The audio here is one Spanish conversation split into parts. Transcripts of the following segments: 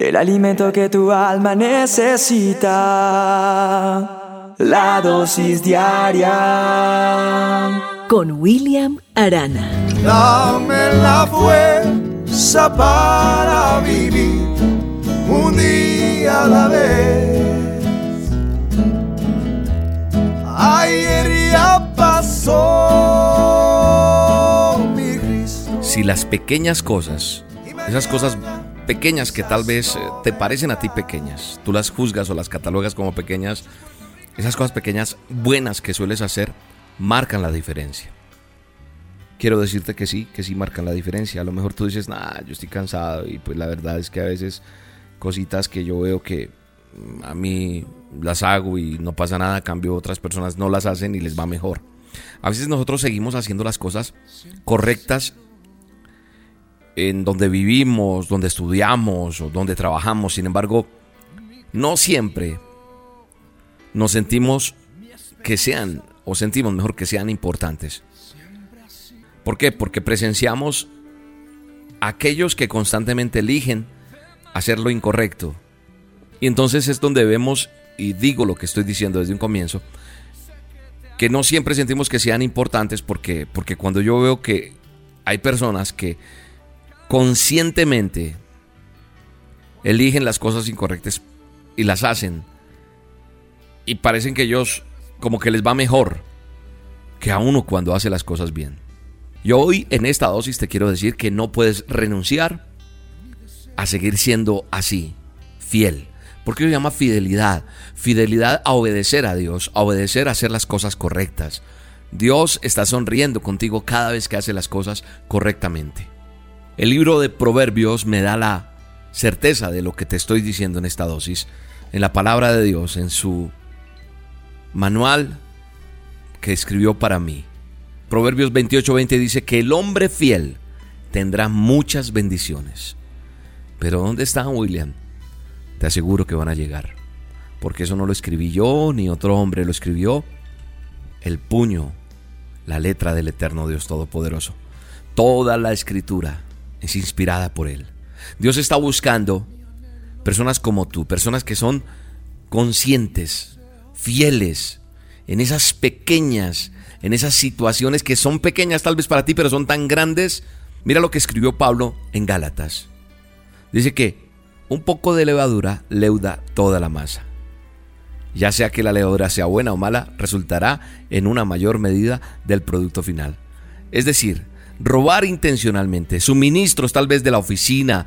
el alimento que tu alma necesita, la dosis diaria. Con William Arana. Dame la fuerza para vivir un día a la vez. Ayer ya pasó mi Cristo. Si las pequeñas cosas, esas cosas pequeñas que tal vez eh, te parecen a ti pequeñas, tú las juzgas o las catalogas como pequeñas, esas cosas pequeñas buenas que sueles hacer marcan la diferencia. Quiero decirte que sí, que sí marcan la diferencia. A lo mejor tú dices, nah, yo estoy cansado y pues la verdad es que a veces cositas que yo veo que mm, a mí las hago y no pasa nada, cambio otras personas no las hacen y les va mejor. A veces nosotros seguimos haciendo las cosas correctas en donde vivimos, donde estudiamos o donde trabajamos. Sin embargo, no siempre nos sentimos que sean, o sentimos mejor que sean importantes. ¿Por qué? Porque presenciamos a aquellos que constantemente eligen hacer lo incorrecto. Y entonces es donde vemos, y digo lo que estoy diciendo desde un comienzo, que no siempre sentimos que sean importantes porque, porque cuando yo veo que hay personas que conscientemente eligen las cosas incorrectas y las hacen. Y parecen que ellos como que les va mejor que a uno cuando hace las cosas bien. Yo hoy en esta dosis te quiero decir que no puedes renunciar a seguir siendo así, fiel. Porque se llama fidelidad. Fidelidad a obedecer a Dios, a obedecer a hacer las cosas correctas. Dios está sonriendo contigo cada vez que hace las cosas correctamente. El libro de Proverbios me da la certeza de lo que te estoy diciendo en esta dosis, en la palabra de Dios, en su manual que escribió para mí. Proverbios 28:20 dice que el hombre fiel tendrá muchas bendiciones. Pero ¿dónde están, William? Te aseguro que van a llegar. Porque eso no lo escribí yo, ni otro hombre lo escribió. El puño, la letra del eterno Dios Todopoderoso. Toda la escritura es inspirada por Él. Dios está buscando personas como tú, personas que son conscientes, fieles, en esas pequeñas, en esas situaciones que son pequeñas tal vez para ti, pero son tan grandes. Mira lo que escribió Pablo en Gálatas. Dice que un poco de levadura leuda toda la masa. Ya sea que la levadura sea buena o mala, resultará en una mayor medida del producto final. Es decir, robar intencionalmente, suministros tal vez de la oficina,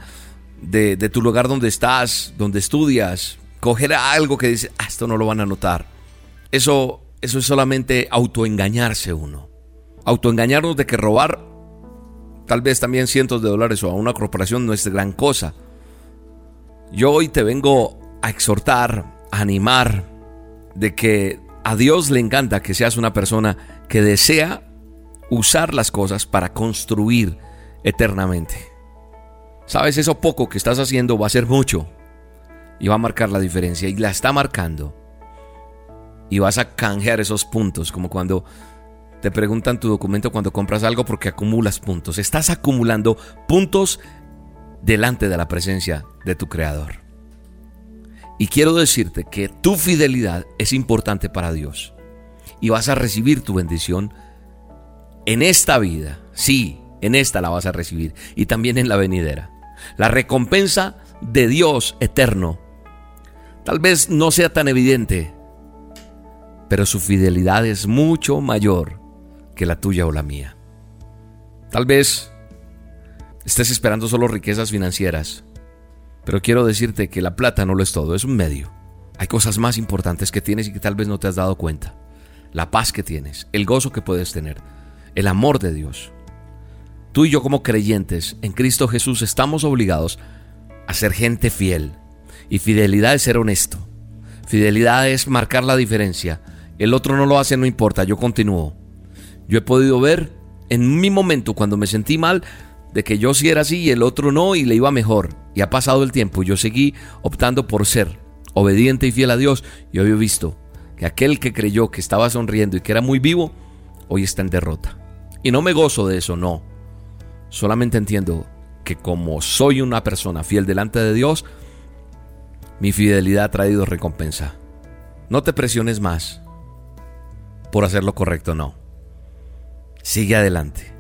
de, tu lugar donde estás, donde estudias, coger algo que dice, ah, esto no lo van a notar. Eso, eso es solamente autoengañarse uno. Autoengañarnos de que robar tal vez también cientos de dólares o a una corporación no es gran cosa. Yo hoy te vengo a exhortar, a animar de que a Dios le encanta que seas una persona que desea usar las cosas para construir eternamente. Sabes, eso poco que estás haciendo va a ser mucho y va a marcar la diferencia y la está marcando. Y vas a canjear esos puntos, como cuando te preguntan tu documento cuando compras algo porque acumulas puntos. Estás acumulando puntos delante de la presencia de tu Creador. Y quiero decirte que tu fidelidad es importante para Dios. Y vas a recibir tu bendición en esta vida, sí, en esta la vas a recibir y también en la venidera. La recompensa de Dios eterno tal vez no sea tan evidente, pero su fidelidad es mucho mayor que la tuya o la mía. Tal vez estés esperando solo riquezas financieras, pero quiero decirte que la plata no lo es todo, es un medio. Hay cosas más importantes que tienes y que tal vez no te has dado cuenta. La paz que tienes, el gozo que puedes tener, el amor de Dios. Tú y yo como creyentes en Cristo Jesús estamos obligados a ser gente fiel. Y fidelidad es ser honesto. Fidelidad es marcar la diferencia. El otro no lo hace, no importa, yo continúo. Yo he podido ver en mi momento cuando me sentí mal de que yo sí era así y el otro no y le iba mejor. Y ha pasado el tiempo y yo seguí optando por ser obediente y fiel a Dios. Y hoy he visto que aquel que creyó que estaba sonriendo y que era muy vivo, hoy está en derrota. Y no me gozo de eso, no. Solamente entiendo que como soy una persona fiel delante de Dios, Mi fidelidad ha traído recompensa. No te presiones más por hacer lo correcto, no. Sigue adelante.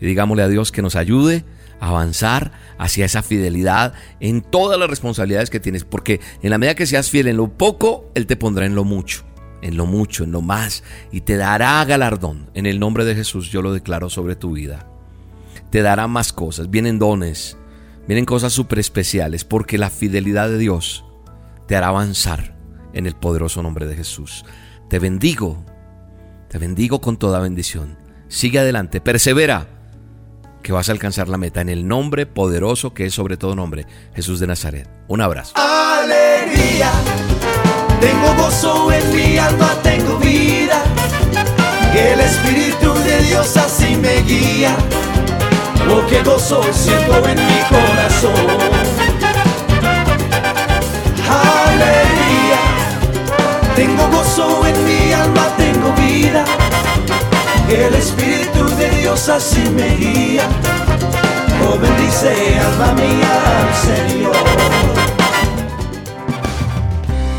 Y digámosle a Dios que nos ayude a avanzar hacia esa fidelidad en todas las responsabilidades que tienes, porque en la medida que seas fiel en lo poco, Él te pondrá en lo mucho, en lo mucho, en lo más, y te dará galardón. En el nombre de Jesús yo lo declaro sobre tu vida. Te dará más cosas, vienen dones, vienen cosas súper especiales, porque la fidelidad de Dios te hará avanzar en el poderoso nombre de Jesús. Te bendigo, te bendigo con toda bendición. Sigue adelante, persevera que vas a alcanzar la meta en el nombre poderoso que es sobre todo nombre, Jesús de Nazaret. Un abrazo. Tengo gozo en mi alma, tengo vida. Que el Espíritu de Dios así me guía. Lo que gozo siento en mi corazón. Alegría, tengo gozo en mi alma, tengo vida. El Espíritu de Dios así me guía. Oh, bendice alma mía al Señor.